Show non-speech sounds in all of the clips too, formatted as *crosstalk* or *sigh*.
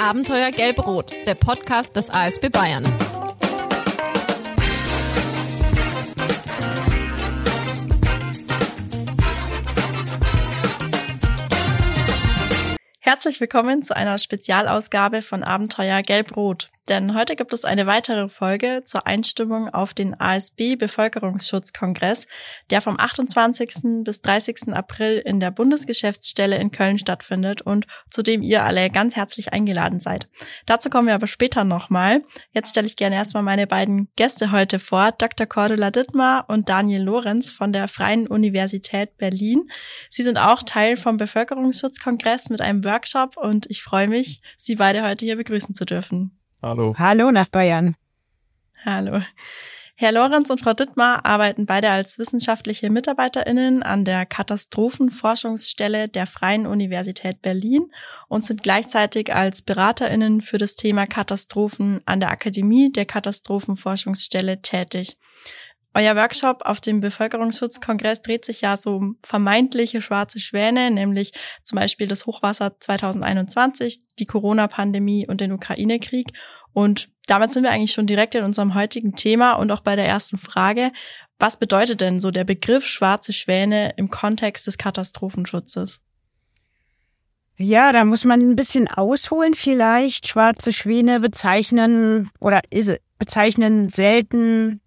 Abenteuer Gelb-Rot, der Podcast des ASB Bayern. Herzlich willkommen zu einer Spezialausgabe von Abenteuer Gelb-Rot. Denn heute gibt es eine weitere Folge zur Einstimmung auf den ASB Bevölkerungsschutzkongress, der vom 28. bis 30. April in der Bundesgeschäftsstelle in Köln stattfindet und zu dem ihr alle ganz herzlich eingeladen seid. Dazu kommen wir aber später nochmal. Jetzt stelle ich gerne erstmal meine beiden Gäste heute vor, Dr. Cordula Dittmar und Daniel Lorenz von der Freien Universität Berlin. Sie sind auch Teil vom Bevölkerungsschutzkongress mit einem Workshop und ich freue mich, Sie beide heute hier begrüßen zu dürfen. Hallo. Hallo nach Bayern. Hallo. Herr Lorenz und Frau Dittmar arbeiten beide als wissenschaftliche MitarbeiterInnen an der Katastrophenforschungsstelle der Freien Universität Berlin und sind gleichzeitig als BeraterInnen für das Thema Katastrophen an der Akademie der Katastrophenforschungsstelle tätig. Euer Workshop auf dem Bevölkerungsschutzkongress dreht sich ja so um vermeintliche schwarze Schwäne, nämlich zum Beispiel das Hochwasser 2021, die Corona-Pandemie und den Ukraine-Krieg. Und damit sind wir eigentlich schon direkt in unserem heutigen Thema und auch bei der ersten Frage. Was bedeutet denn so der Begriff schwarze Schwäne im Kontext des Katastrophenschutzes? Ja, da muss man ein bisschen ausholen vielleicht. Schwarze Schwäne bezeichnen oder bezeichnen selten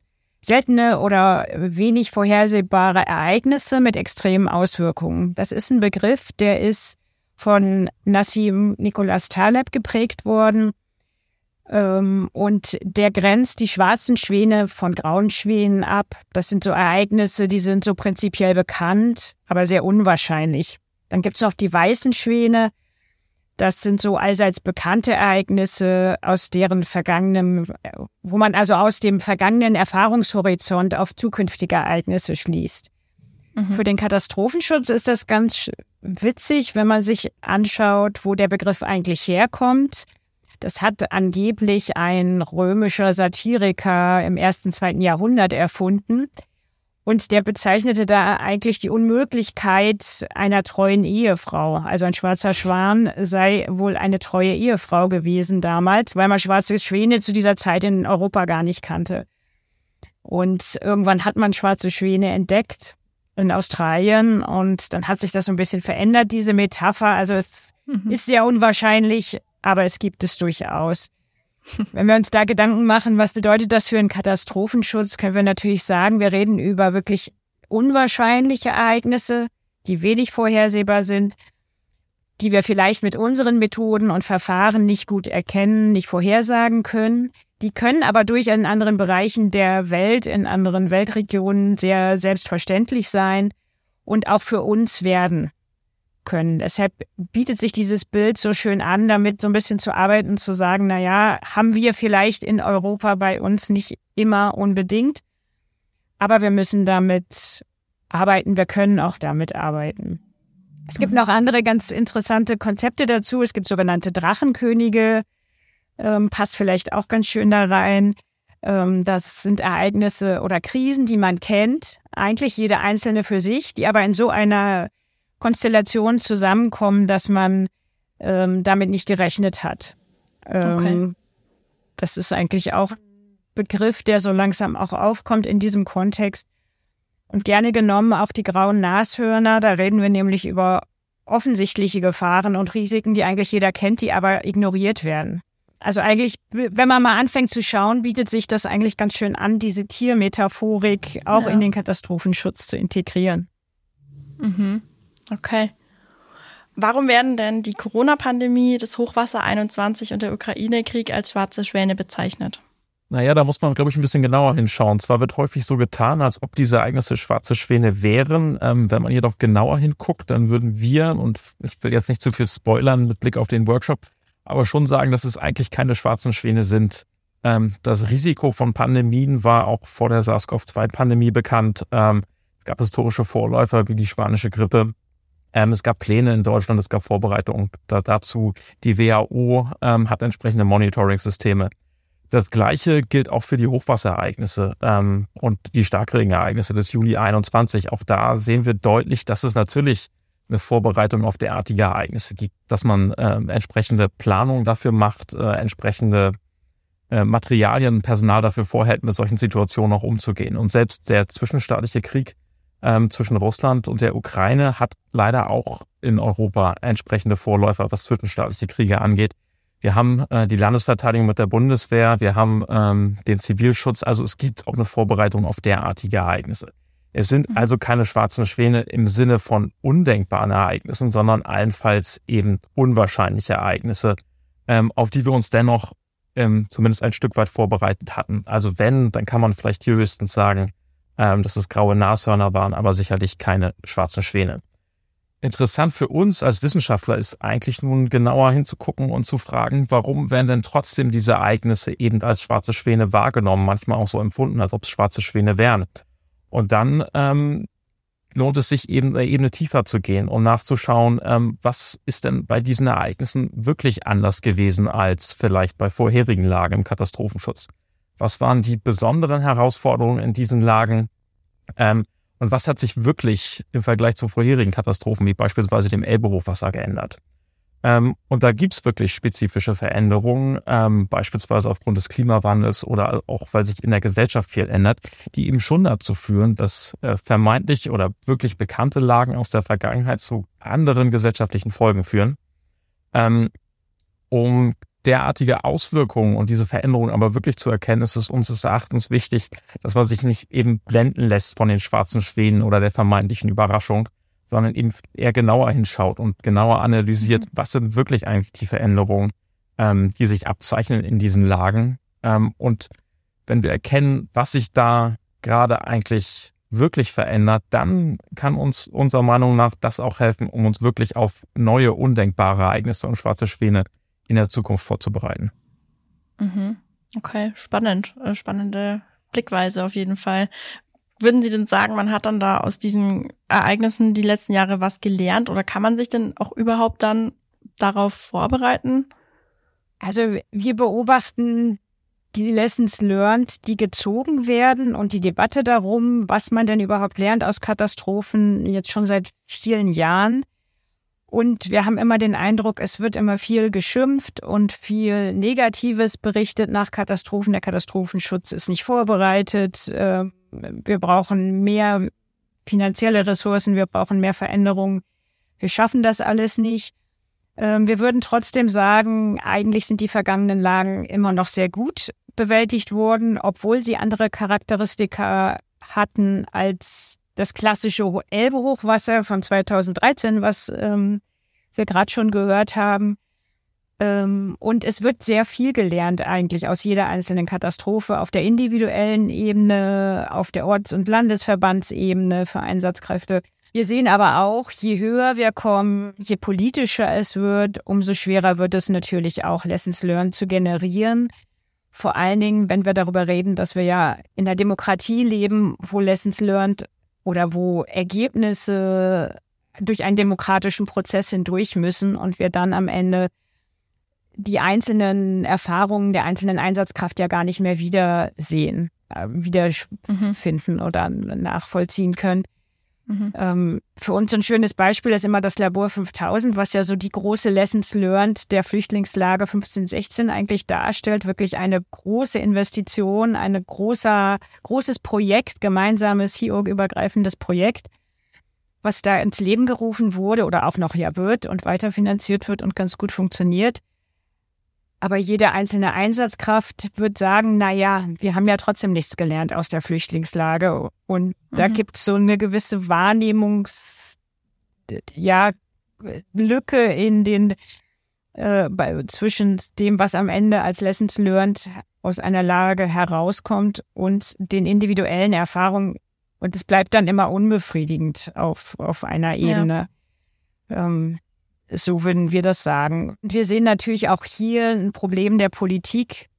seltene oder wenig vorhersehbare Ereignisse mit extremen Auswirkungen. Das ist ein Begriff, der ist von Nassim Nicholas Taleb geprägt worden. Ähm, und der grenzt die schwarzen Schwäne von grauen Schwänen ab. Das sind so Ereignisse, die sind so prinzipiell bekannt, aber sehr unwahrscheinlich. Dann gibt es noch die weißen Schwäne. Das sind so allseits bekannte Ereignisse aus deren vergangenen, wo man also aus dem vergangenen Erfahrungshorizont auf zukünftige Ereignisse schließt. Mhm. Für den Katastrophenschutz ist das ganz witzig, wenn man sich anschaut, wo der Begriff eigentlich herkommt. Das hat angeblich ein römischer Satiriker im ersten, zweiten Jahrhundert erfunden. Und der bezeichnete da eigentlich die Unmöglichkeit einer treuen Ehefrau. Also ein schwarzer Schwan sei wohl eine treue Ehefrau gewesen damals, weil man schwarze Schwäne zu dieser Zeit in Europa gar nicht kannte. Und irgendwann hat man schwarze Schwäne entdeckt in Australien und dann hat sich das so ein bisschen verändert, diese Metapher. Also es mhm. ist sehr unwahrscheinlich, aber es gibt es durchaus. Wenn wir uns da Gedanken machen, was bedeutet das für einen Katastrophenschutz, können wir natürlich sagen, wir reden über wirklich unwahrscheinliche Ereignisse, die wenig vorhersehbar sind, die wir vielleicht mit unseren Methoden und Verfahren nicht gut erkennen, nicht vorhersagen können. Die können aber durch in anderen Bereichen der Welt, in anderen Weltregionen sehr selbstverständlich sein und auch für uns werden können. Deshalb bietet sich dieses Bild so schön an, damit so ein bisschen zu arbeiten, zu sagen, na ja, haben wir vielleicht in Europa bei uns nicht immer unbedingt, aber wir müssen damit arbeiten, wir können auch damit arbeiten. Es gibt mhm. noch andere ganz interessante Konzepte dazu. Es gibt sogenannte Drachenkönige, ähm, passt vielleicht auch ganz schön da rein. Ähm, das sind Ereignisse oder Krisen, die man kennt, eigentlich jede einzelne für sich, die aber in so einer Konstellationen zusammenkommen, dass man ähm, damit nicht gerechnet hat. Ähm, okay. Das ist eigentlich auch ein Begriff, der so langsam auch aufkommt in diesem Kontext. Und gerne genommen auch die grauen Nashörner. Da reden wir nämlich über offensichtliche Gefahren und Risiken, die eigentlich jeder kennt, die aber ignoriert werden. Also eigentlich, wenn man mal anfängt zu schauen, bietet sich das eigentlich ganz schön an, diese Tiermetaphorik auch ja. in den Katastrophenschutz zu integrieren. Mhm. Okay. Warum werden denn die Corona-Pandemie, das Hochwasser 21 und der Ukraine-Krieg als schwarze Schwäne bezeichnet? Naja, da muss man, glaube ich, ein bisschen genauer hinschauen. Zwar wird häufig so getan, als ob diese Ereignisse schwarze Schwäne wären. Ähm, wenn man jedoch genauer hinguckt, dann würden wir, und ich will jetzt nicht zu viel spoilern mit Blick auf den Workshop, aber schon sagen, dass es eigentlich keine schwarzen Schwäne sind. Ähm, das Risiko von Pandemien war auch vor der SARS-CoV-2-Pandemie bekannt. Ähm, es gab historische Vorläufer wie die spanische Grippe. Ähm, es gab Pläne in Deutschland, es gab Vorbereitungen da, dazu. Die WHO ähm, hat entsprechende Monitoring-Systeme. Das Gleiche gilt auch für die Hochwasserereignisse ähm, und die Starkregenereignisse des Juli 21. Auch da sehen wir deutlich, dass es natürlich eine Vorbereitung auf derartige Ereignisse gibt, dass man äh, entsprechende Planung dafür macht, äh, entsprechende äh, Materialien und Personal dafür vorhält, mit solchen Situationen auch umzugehen. Und selbst der zwischenstaatliche Krieg ähm, zwischen Russland und der Ukraine hat leider auch in Europa entsprechende Vorläufer, was zwischenstaatliche Kriege angeht. Wir haben äh, die Landesverteidigung mit der Bundeswehr, wir haben ähm, den Zivilschutz, also es gibt auch eine Vorbereitung auf derartige Ereignisse. Es sind mhm. also keine schwarzen Schwäne im Sinne von undenkbaren Ereignissen, sondern allenfalls eben unwahrscheinliche Ereignisse, ähm, auf die wir uns dennoch ähm, zumindest ein Stück weit vorbereitet hatten. Also wenn, dann kann man vielleicht hier höchstens sagen, ähm, dass es graue Nashörner waren, aber sicherlich keine schwarzen Schwäne. Interessant für uns als Wissenschaftler ist eigentlich nun genauer hinzugucken und zu fragen, warum werden denn trotzdem diese Ereignisse eben als schwarze Schwäne wahrgenommen, manchmal auch so empfunden, als ob es schwarze Schwäne wären. Und dann ähm, lohnt es sich eben eine Ebene tiefer zu gehen und nachzuschauen, ähm, was ist denn bei diesen Ereignissen wirklich anders gewesen als vielleicht bei vorherigen Lagen im Katastrophenschutz. Was waren die besonderen Herausforderungen in diesen Lagen? Ähm, und was hat sich wirklich im Vergleich zu vorherigen Katastrophen, wie beispielsweise dem Elbehochwasser, geändert? Ähm, und da gibt's wirklich spezifische Veränderungen, ähm, beispielsweise aufgrund des Klimawandels oder auch weil sich in der Gesellschaft viel ändert, die eben schon dazu führen, dass äh, vermeintlich oder wirklich bekannte Lagen aus der Vergangenheit zu anderen gesellschaftlichen Folgen führen. Ähm, um derartige Auswirkungen und diese Veränderungen aber wirklich zu erkennen, ist es uns Erachtens wichtig, dass man sich nicht eben blenden lässt von den schwarzen Schwänen oder der vermeintlichen Überraschung, sondern eben eher genauer hinschaut und genauer analysiert, mhm. was sind wirklich eigentlich die Veränderungen, ähm, die sich abzeichnen in diesen Lagen. Ähm, und wenn wir erkennen, was sich da gerade eigentlich wirklich verändert, dann kann uns unserer Meinung nach das auch helfen, um uns wirklich auf neue, undenkbare Ereignisse und schwarze Schwäne in der Zukunft vorzubereiten. Mhm. Okay, spannend, äh, spannende Blickweise auf jeden Fall. Würden Sie denn sagen, man hat dann da aus diesen Ereignissen die letzten Jahre was gelernt oder kann man sich denn auch überhaupt dann darauf vorbereiten? Also wir beobachten die Lessons learned, die gezogen werden und die Debatte darum, was man denn überhaupt lernt aus Katastrophen, jetzt schon seit vielen Jahren. Und wir haben immer den Eindruck, es wird immer viel geschimpft und viel Negatives berichtet nach Katastrophen. Der Katastrophenschutz ist nicht vorbereitet. Ähm, wir brauchen mehr finanzielle Ressourcen, wir brauchen mehr Veränderungen. Wir schaffen das alles nicht. Ähm, wir würden trotzdem sagen, eigentlich sind die vergangenen Lagen immer noch sehr gut bewältigt worden, obwohl sie andere Charakteristika hatten als das klassische Elbe-Hochwasser von 2013, was ähm, wir gerade schon gehört haben. Ähm, und es wird sehr viel gelernt eigentlich aus jeder einzelnen Katastrophe auf der individuellen Ebene, auf der Orts- und Landesverbandsebene für Einsatzkräfte. Wir sehen aber auch, je höher wir kommen, je politischer es wird, umso schwerer wird es natürlich auch, Lessons Learned zu generieren. Vor allen Dingen, wenn wir darüber reden, dass wir ja in der Demokratie leben, wo Lessons Learned oder wo Ergebnisse durch einen demokratischen Prozess hindurch müssen und wir dann am Ende die einzelnen Erfahrungen der einzelnen Einsatzkraft ja gar nicht mehr wiedersehen, äh, wiederfinden mhm. oder nachvollziehen können. Mhm. Ähm, für uns ein schönes Beispiel ist immer das Labor 5000, was ja so die große Lessons learned der Flüchtlingslage 1516 eigentlich darstellt. Wirklich eine große Investition, ein großes Projekt, gemeinsames HIOG-übergreifendes Projekt, was da ins Leben gerufen wurde oder auch noch ja wird und weiterfinanziert wird und ganz gut funktioniert. Aber jede einzelne Einsatzkraft wird sagen, na ja, wir haben ja trotzdem nichts gelernt aus der Flüchtlingslage. Und mhm. da gibt es so eine gewisse Wahrnehmungs, ja, Lücke in den, äh, bei, zwischen dem, was am Ende als Lessons learned aus einer Lage herauskommt und den individuellen Erfahrungen. Und es bleibt dann immer unbefriedigend auf, auf einer Ebene. Ja. Ähm, so würden wir das sagen. Wir sehen natürlich auch hier ein Problem der Politik.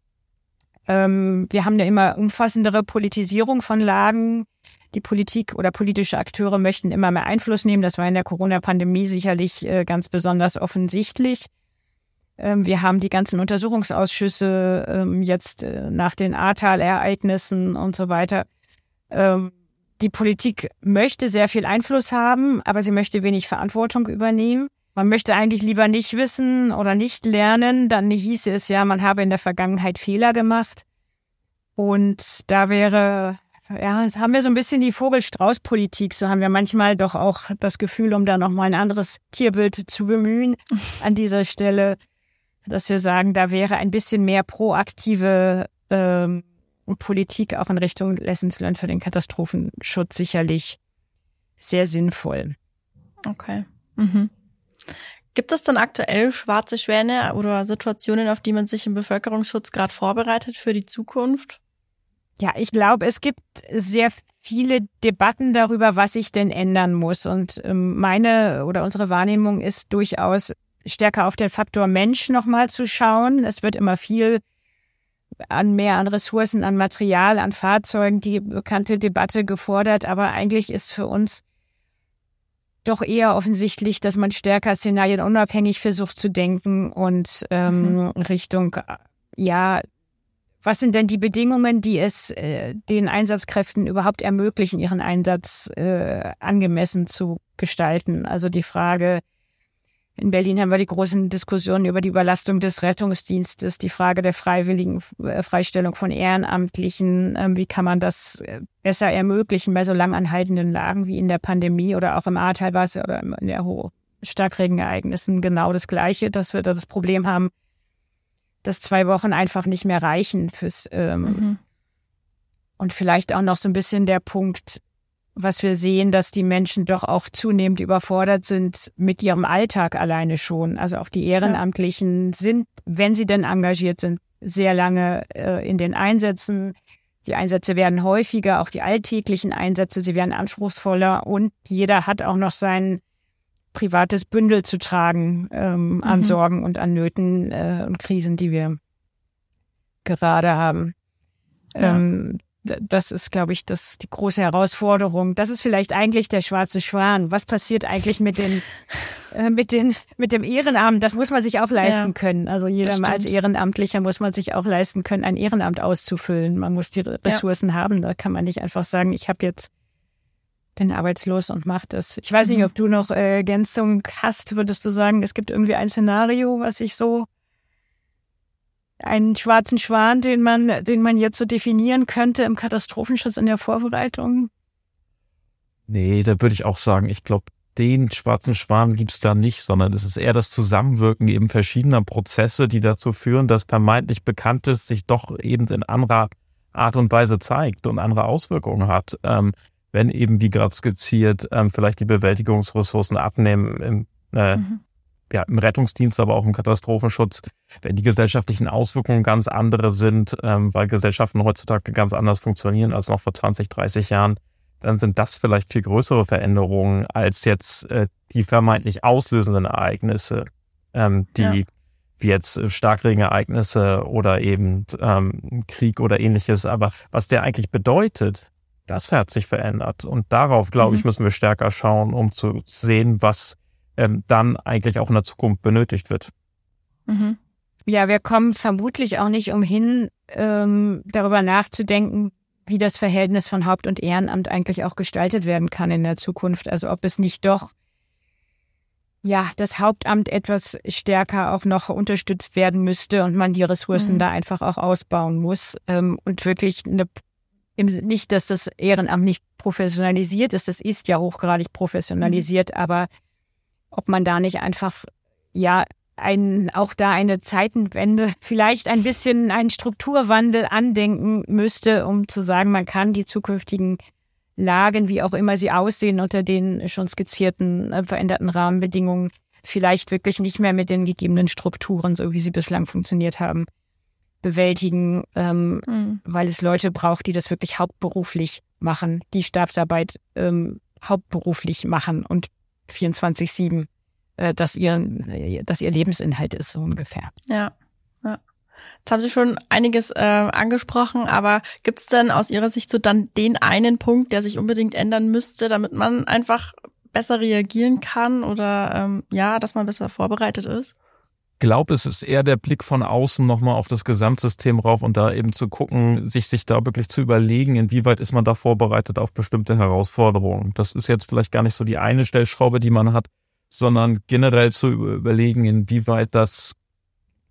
Ähm, wir haben eine immer umfassendere Politisierung von Lagen. Die Politik oder politische Akteure möchten immer mehr Einfluss nehmen. Das war in der Corona-Pandemie sicherlich äh, ganz besonders offensichtlich. Ähm, wir haben die ganzen Untersuchungsausschüsse ähm, jetzt äh, nach den Ahrtal-Ereignissen und so weiter die Politik möchte sehr viel Einfluss haben, aber sie möchte wenig Verantwortung übernehmen. Man möchte eigentlich lieber nicht wissen oder nicht lernen, dann hieße es ja, man habe in der Vergangenheit Fehler gemacht. Und da wäre, ja, haben wir so ein bisschen die Vogel-Strauß-Politik. So haben wir manchmal doch auch das Gefühl, um da nochmal ein anderes Tierbild zu bemühen *laughs* an dieser Stelle, dass wir sagen, da wäre ein bisschen mehr proaktive ähm, Politik auch in Richtung Lessons Learned für den Katastrophenschutz sicherlich sehr sinnvoll. Okay. Mhm. Gibt es denn aktuell schwarze Schwäne oder Situationen, auf die man sich im Bevölkerungsschutz gerade vorbereitet für die Zukunft? Ja, ich glaube, es gibt sehr viele Debatten darüber, was sich denn ändern muss. Und ähm, meine oder unsere Wahrnehmung ist durchaus stärker auf den Faktor Mensch nochmal zu schauen. Es wird immer viel an mehr an Ressourcen, an Material, an Fahrzeugen, die bekannte Debatte gefordert. Aber eigentlich ist für uns doch eher offensichtlich, dass man stärker szenarienunabhängig versucht zu denken und ähm, mhm. Richtung, ja, was sind denn die Bedingungen, die es äh, den Einsatzkräften überhaupt ermöglichen, ihren Einsatz äh, angemessen zu gestalten? Also die Frage, in Berlin haben wir die großen Diskussionen über die Überlastung des Rettungsdienstes, die Frage der freiwilligen äh, Freistellung von Ehrenamtlichen. Ähm, wie kann man das äh, besser ermöglichen bei so lang anhaltenden Lagen wie in der Pandemie oder auch im Ahrtal oder in der Starkregenereignissen genau das Gleiche, dass wir da das Problem haben, dass zwei Wochen einfach nicht mehr reichen fürs ähm, mhm. und vielleicht auch noch so ein bisschen der Punkt, was wir sehen, dass die Menschen doch auch zunehmend überfordert sind mit ihrem Alltag alleine schon. Also auch die Ehrenamtlichen sind, wenn sie denn engagiert sind, sehr lange äh, in den Einsätzen. Die Einsätze werden häufiger, auch die alltäglichen Einsätze, sie werden anspruchsvoller und jeder hat auch noch sein privates Bündel zu tragen ähm, an mhm. Sorgen und an Nöten äh, und Krisen, die wir gerade haben. Ja. Ähm, das ist, glaube ich, das die große Herausforderung. Das ist vielleicht eigentlich der schwarze Schwan. Was passiert eigentlich mit den, *laughs* äh, mit den, mit dem Ehrenamt? Das muss man sich auch leisten ja, können. Also jeder als Ehrenamtlicher muss man sich auch leisten können, ein Ehrenamt auszufüllen. Man muss die Ressourcen ja. haben. Da kann man nicht einfach sagen, ich habe jetzt bin arbeitslos und mache das. Ich weiß nicht, mhm. ob du noch äh, Ergänzung hast. Würdest du sagen, es gibt irgendwie ein Szenario, was ich so einen schwarzen Schwan, den man, den man jetzt so definieren könnte im Katastrophenschutz in der Vorbereitung? Nee, da würde ich auch sagen, ich glaube, den schwarzen Schwan gibt's da nicht, sondern es ist eher das Zusammenwirken eben verschiedener Prozesse, die dazu führen, dass vermeintlich Bekanntes sich doch eben in anderer Art und Weise zeigt und andere Auswirkungen hat. Ähm, wenn eben, wie gerade skizziert, ähm, vielleicht die Bewältigungsressourcen abnehmen im, äh, mhm. Ja, im Rettungsdienst, aber auch im Katastrophenschutz, wenn die gesellschaftlichen Auswirkungen ganz andere sind, ähm, weil Gesellschaften heutzutage ganz anders funktionieren als noch vor 20, 30 Jahren, dann sind das vielleicht viel größere Veränderungen als jetzt äh, die vermeintlich auslösenden Ereignisse, ähm, die ja. wie jetzt Starkregenereignisse oder eben ähm, Krieg oder ähnliches. Aber was der eigentlich bedeutet, das hat sich verändert. Und darauf, glaube mhm. ich, müssen wir stärker schauen, um zu sehen, was ähm, dann eigentlich auch in der Zukunft benötigt wird. Mhm. Ja, wir kommen vermutlich auch nicht umhin, ähm, darüber nachzudenken, wie das Verhältnis von Haupt- und Ehrenamt eigentlich auch gestaltet werden kann in der Zukunft. Also ob es nicht doch ja, das Hauptamt etwas stärker auch noch unterstützt werden müsste und man die Ressourcen mhm. da einfach auch ausbauen muss ähm, und wirklich eine nicht, dass das Ehrenamt nicht professionalisiert ist, das ist ja hochgradig professionalisiert, mhm. aber ob man da nicht einfach, ja, ein, auch da eine Zeitenwende, vielleicht ein bisschen einen Strukturwandel andenken müsste, um zu sagen, man kann die zukünftigen Lagen, wie auch immer sie aussehen, unter den schon skizzierten äh, veränderten Rahmenbedingungen, vielleicht wirklich nicht mehr mit den gegebenen Strukturen, so wie sie bislang funktioniert haben, bewältigen, ähm, mhm. weil es Leute braucht, die das wirklich hauptberuflich machen, die Stabsarbeit ähm, hauptberuflich machen und 24-7 äh, dass, ihr, dass ihr Lebensinhalt ist, so ungefähr. Ja, ja. Jetzt haben Sie schon einiges äh, angesprochen, aber gibt es denn aus Ihrer Sicht so dann den einen Punkt, der sich unbedingt ändern müsste, damit man einfach besser reagieren kann oder ähm, ja, dass man besser vorbereitet ist? Glaube, es ist eher der Blick von außen nochmal auf das Gesamtsystem rauf und da eben zu gucken, sich, sich da wirklich zu überlegen, inwieweit ist man da vorbereitet auf bestimmte Herausforderungen. Das ist jetzt vielleicht gar nicht so die eine Stellschraube, die man hat, sondern generell zu überlegen, inwieweit das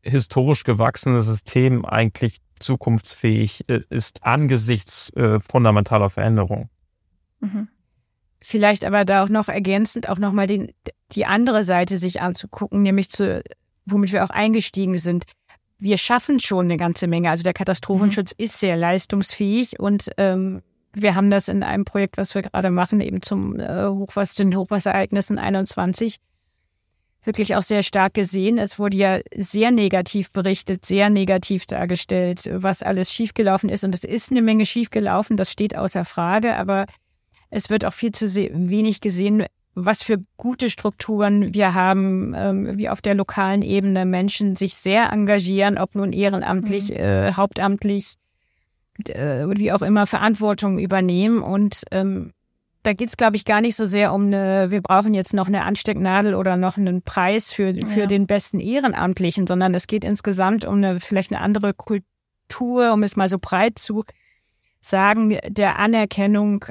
historisch gewachsene System eigentlich zukunftsfähig äh, ist angesichts äh, fundamentaler Veränderungen. Mhm. Vielleicht aber da auch noch ergänzend auch nochmal die andere Seite sich anzugucken, nämlich zu, womit wir auch eingestiegen sind. Wir schaffen schon eine ganze Menge. Also der Katastrophenschutz mhm. ist sehr leistungsfähig und ähm, wir haben das in einem Projekt, was wir gerade machen, eben zum äh, Hochwasser, den Hochwasserereignissen 21 wirklich auch sehr stark gesehen. Es wurde ja sehr negativ berichtet, sehr negativ dargestellt, was alles schiefgelaufen ist. Und es ist eine Menge schiefgelaufen, das steht außer Frage, aber es wird auch viel zu wenig gesehen, was für gute Strukturen wir haben, ähm, wie auf der lokalen Ebene Menschen sich sehr engagieren, ob nun ehrenamtlich, mhm. äh, hauptamtlich, äh, wie auch immer Verantwortung übernehmen. Und ähm, da geht's, glaube ich, gar nicht so sehr um eine, wir brauchen jetzt noch eine Anstecknadel oder noch einen Preis für, für ja. den besten Ehrenamtlichen, sondern es geht insgesamt um eine, vielleicht eine andere Kultur, um es mal so breit zu sagen, der Anerkennung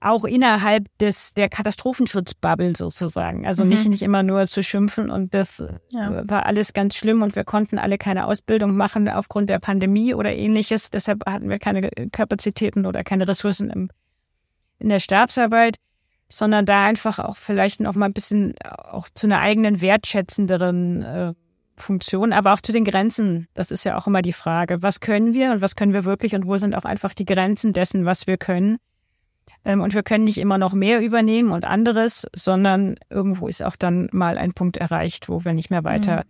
auch innerhalb des der Katastrophenschutzbubble sozusagen. Also mhm. nicht nicht immer nur zu schimpfen und das ja. war alles ganz schlimm und wir konnten alle keine Ausbildung machen aufgrund der Pandemie oder ähnliches. Deshalb hatten wir keine Kapazitäten oder keine Ressourcen im, in der Stabsarbeit, sondern da einfach auch vielleicht noch mal ein bisschen auch zu einer eigenen wertschätzenderen äh, Funktion, aber auch zu den Grenzen. Das ist ja auch immer die Frage. Was können wir und was können wir wirklich und wo sind auch einfach die Grenzen dessen, was wir können? Ähm, und wir können nicht immer noch mehr übernehmen und anderes, sondern irgendwo ist auch dann mal ein Punkt erreicht, wo wir nicht mehr weiter,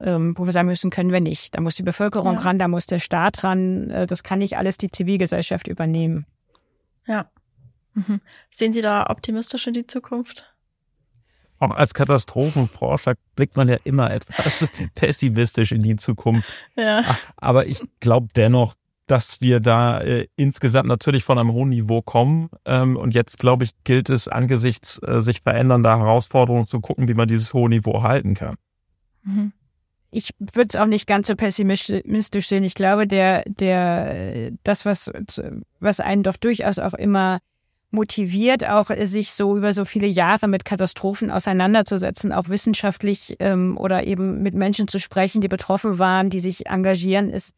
mhm. ähm, wo wir sagen müssen, können wir nicht. Da muss die Bevölkerung ja. ran, da muss der Staat ran. Äh, das kann nicht alles die Zivilgesellschaft übernehmen. Ja. Mhm. Sehen Sie da optimistisch in die Zukunft? Auch als Katastrophenforscher blickt man ja immer etwas *laughs* pessimistisch in die Zukunft. Ja. Aber ich glaube dennoch, dass wir da äh, insgesamt natürlich von einem hohen Niveau kommen. Ähm, und jetzt, glaube ich, gilt es angesichts äh, sich verändernder Herausforderungen zu gucken, wie man dieses hohe Niveau halten kann. Mhm. Ich würde es auch nicht ganz so pessimistisch sehen. Ich glaube, der, der, das, was, was einen doch durchaus auch immer motiviert, auch sich so über so viele Jahre mit Katastrophen auseinanderzusetzen, auch wissenschaftlich ähm, oder eben mit Menschen zu sprechen, die betroffen waren, die sich engagieren, ist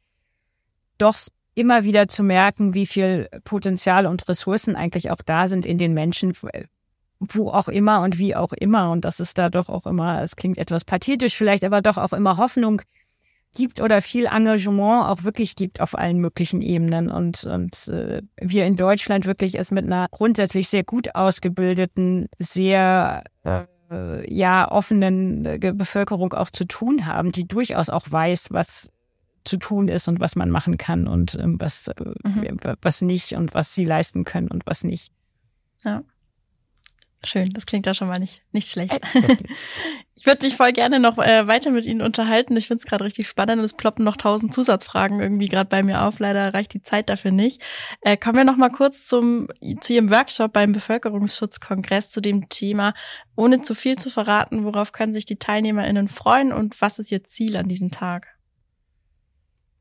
doch immer wieder zu merken, wie viel Potenzial und Ressourcen eigentlich auch da sind in den Menschen, wo auch immer und wie auch immer. Und dass es da doch auch immer, es klingt etwas pathetisch vielleicht, aber doch auch immer Hoffnung gibt oder viel Engagement auch wirklich gibt auf allen möglichen Ebenen. Und, und äh, wir in Deutschland wirklich es mit einer grundsätzlich sehr gut ausgebildeten, sehr äh, ja offenen äh, Bevölkerung auch zu tun haben, die durchaus auch weiß, was zu tun ist und was man machen kann und ähm, was, äh, mhm. was nicht und was sie leisten können und was nicht. Ja. Schön, das klingt ja schon mal nicht, nicht schlecht. *laughs* ich würde mich voll gerne noch äh, weiter mit Ihnen unterhalten. Ich finde es gerade richtig spannend und es ploppen noch tausend Zusatzfragen irgendwie gerade bei mir auf. Leider reicht die Zeit dafür nicht. Äh, kommen wir noch mal kurz zum, zu Ihrem Workshop beim Bevölkerungsschutzkongress zu dem Thema. Ohne zu viel zu verraten, worauf können sich die TeilnehmerInnen freuen und was ist Ihr Ziel an diesem Tag?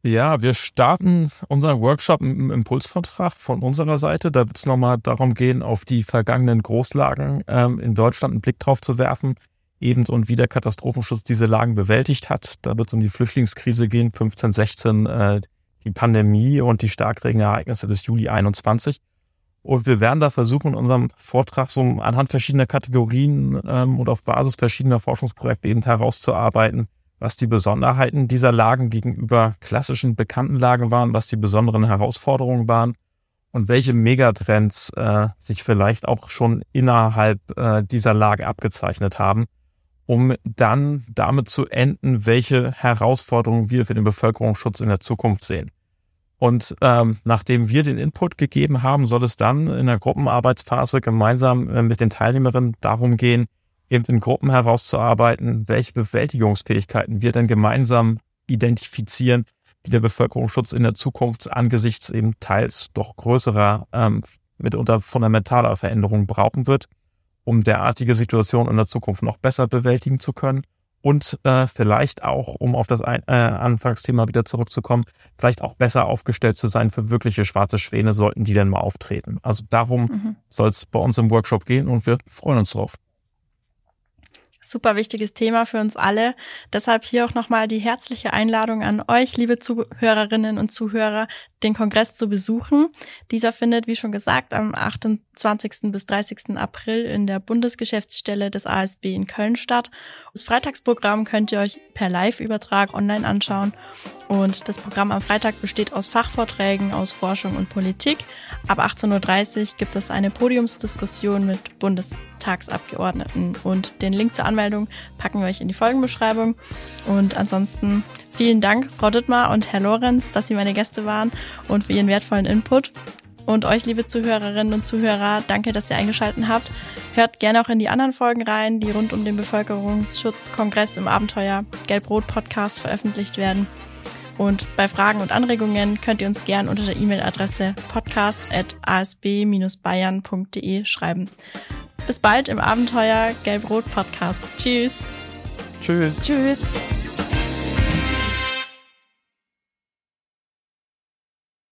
Ja, wir starten unseren Workshop im Impulsvertrag von unserer Seite. Da wird es nochmal darum gehen, auf die vergangenen Großlagen ähm, in Deutschland einen Blick drauf zu werfen, eben und wie der Katastrophenschutz diese Lagen bewältigt hat. Da wird es um die Flüchtlingskrise gehen, 15, 16, äh, die Pandemie und die Starkregenereignisse des Juli 21. Und wir werden da versuchen, in unserem Vortrag so anhand verschiedener Kategorien ähm, und auf Basis verschiedener Forschungsprojekte eben herauszuarbeiten, was die Besonderheiten dieser Lagen gegenüber klassischen bekannten Lagen waren, was die besonderen Herausforderungen waren und welche Megatrends äh, sich vielleicht auch schon innerhalb äh, dieser Lage abgezeichnet haben, um dann damit zu enden, welche Herausforderungen wir für den Bevölkerungsschutz in der Zukunft sehen. Und ähm, nachdem wir den Input gegeben haben, soll es dann in der Gruppenarbeitsphase gemeinsam äh, mit den Teilnehmerinnen darum gehen, eben in Gruppen herauszuarbeiten, welche Bewältigungsfähigkeiten wir denn gemeinsam identifizieren, die der Bevölkerungsschutz in der Zukunft angesichts eben teils doch größerer, ähm, mitunter fundamentaler Veränderungen brauchen wird, um derartige Situationen in der Zukunft noch besser bewältigen zu können und äh, vielleicht auch, um auf das Ein äh, Anfangsthema wieder zurückzukommen, vielleicht auch besser aufgestellt zu sein für wirkliche schwarze Schwäne, sollten die denn mal auftreten. Also darum mhm. soll es bei uns im Workshop gehen und wir freuen uns drauf super wichtiges Thema für uns alle. Deshalb hier auch nochmal die herzliche Einladung an euch, liebe Zuhörerinnen und Zuhörer, den Kongress zu besuchen. Dieser findet, wie schon gesagt, am 28. bis 30. April in der Bundesgeschäftsstelle des ASB in Köln statt. Das Freitagsprogramm könnt ihr euch per Live-Übertrag online anschauen. Und das Programm am Freitag besteht aus Fachvorträgen aus Forschung und Politik. Ab 18.30 Uhr gibt es eine Podiumsdiskussion mit Bundestagsabgeordneten. Und den Link zur Anmeldung packen wir euch in die Folgenbeschreibung. Und ansonsten vielen Dank, Frau Dittmar und Herr Lorenz, dass Sie meine Gäste waren und für Ihren wertvollen Input. Und euch, liebe Zuhörerinnen und Zuhörer, danke, dass ihr eingeschaltet habt. Hört gerne auch in die anderen Folgen rein, die rund um den Bevölkerungsschutzkongress im Abenteuer Gelb-Rot Podcast veröffentlicht werden. Und bei Fragen und Anregungen könnt ihr uns gerne unter der E-Mail-Adresse podcast.asb-bayern.de schreiben. Bis bald im Abenteuer Gelb-Rot Podcast. Tschüss. Tschüss. Tschüss.